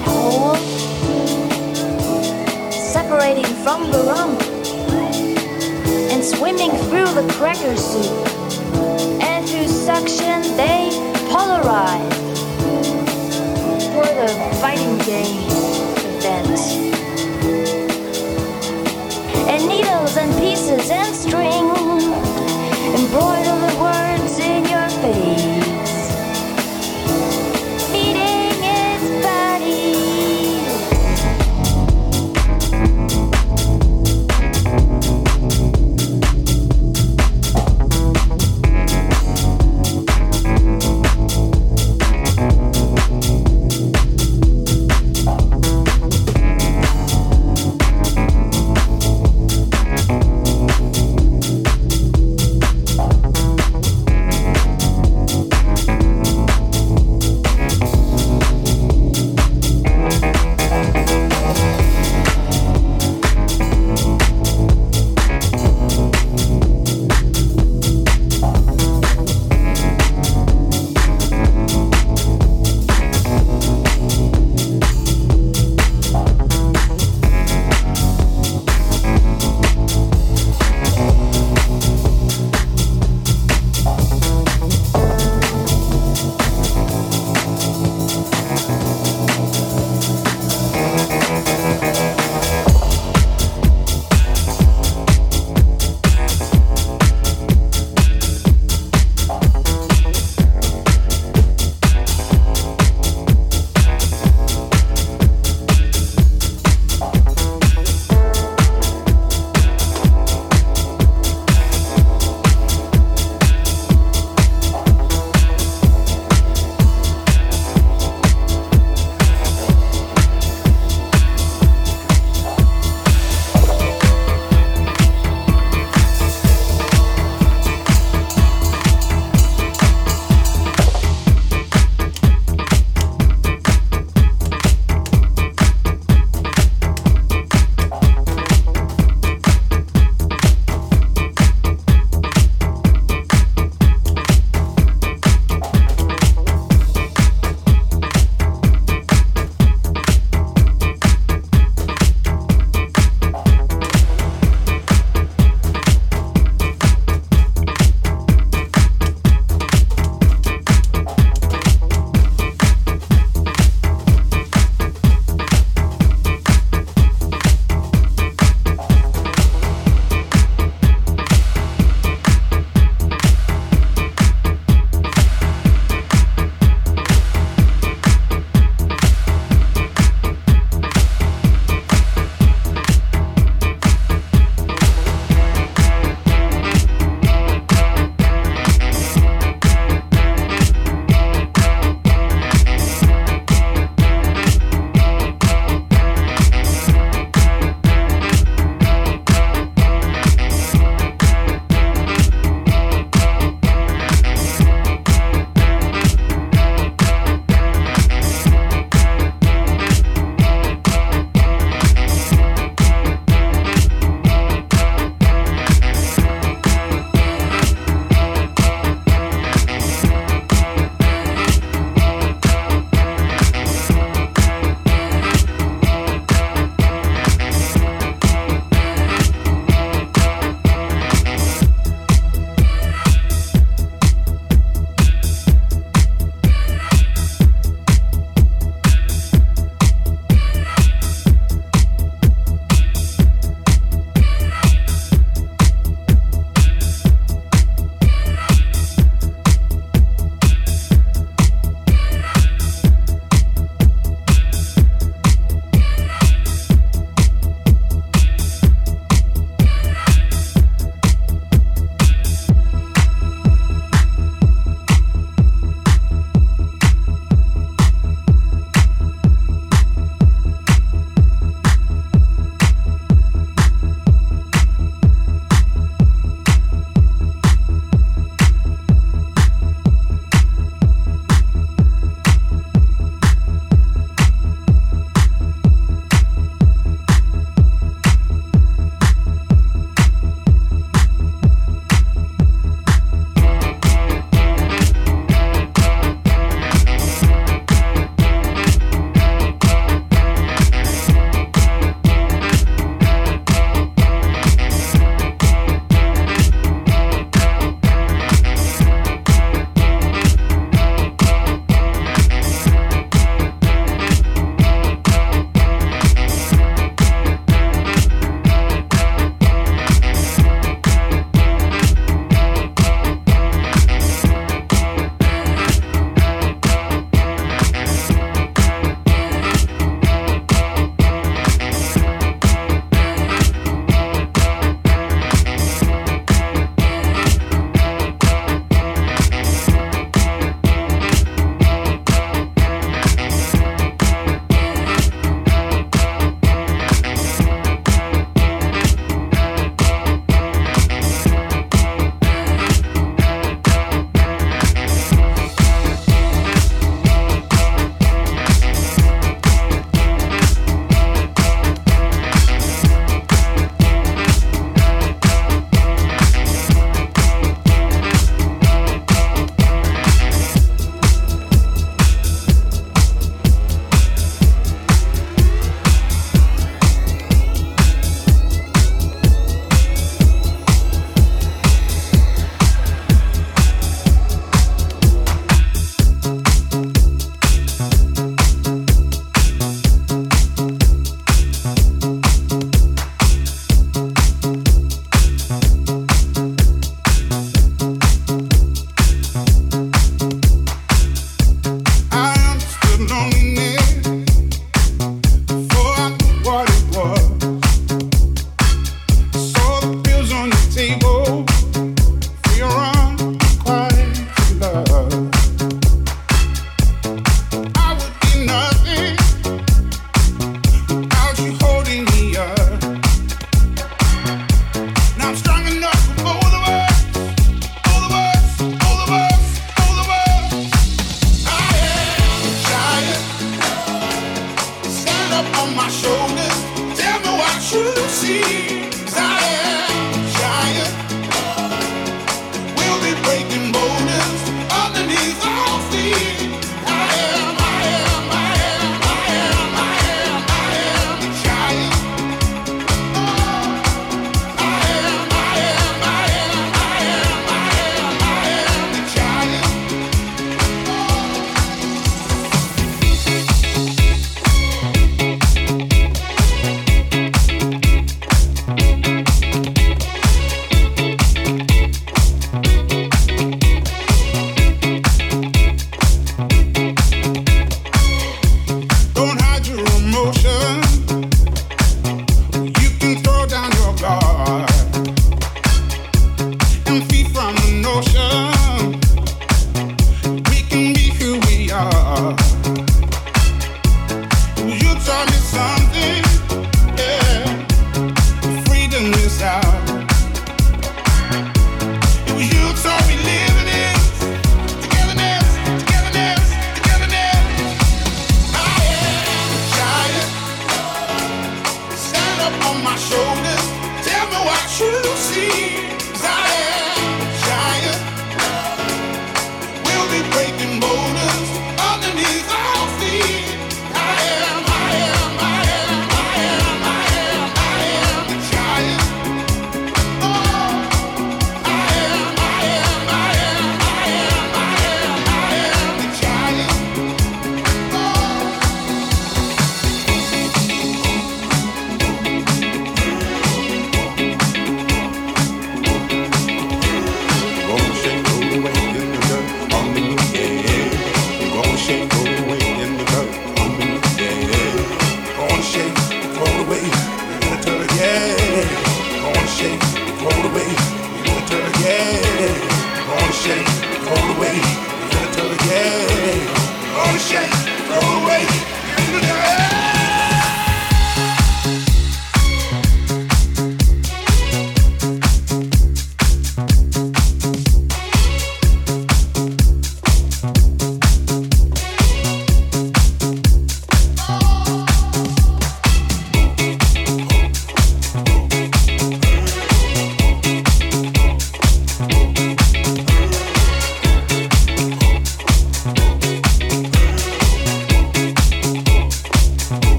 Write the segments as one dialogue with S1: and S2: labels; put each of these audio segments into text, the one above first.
S1: Hole separating from the rum and swimming through the cracker soup. And through suction, they polarize for the fighting game event. And needles and pieces and string embroider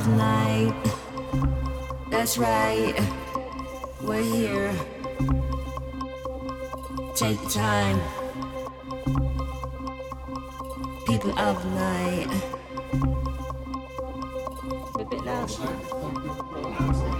S2: of night. That's right, we're here. Take time. People of night. A
S3: bit loud.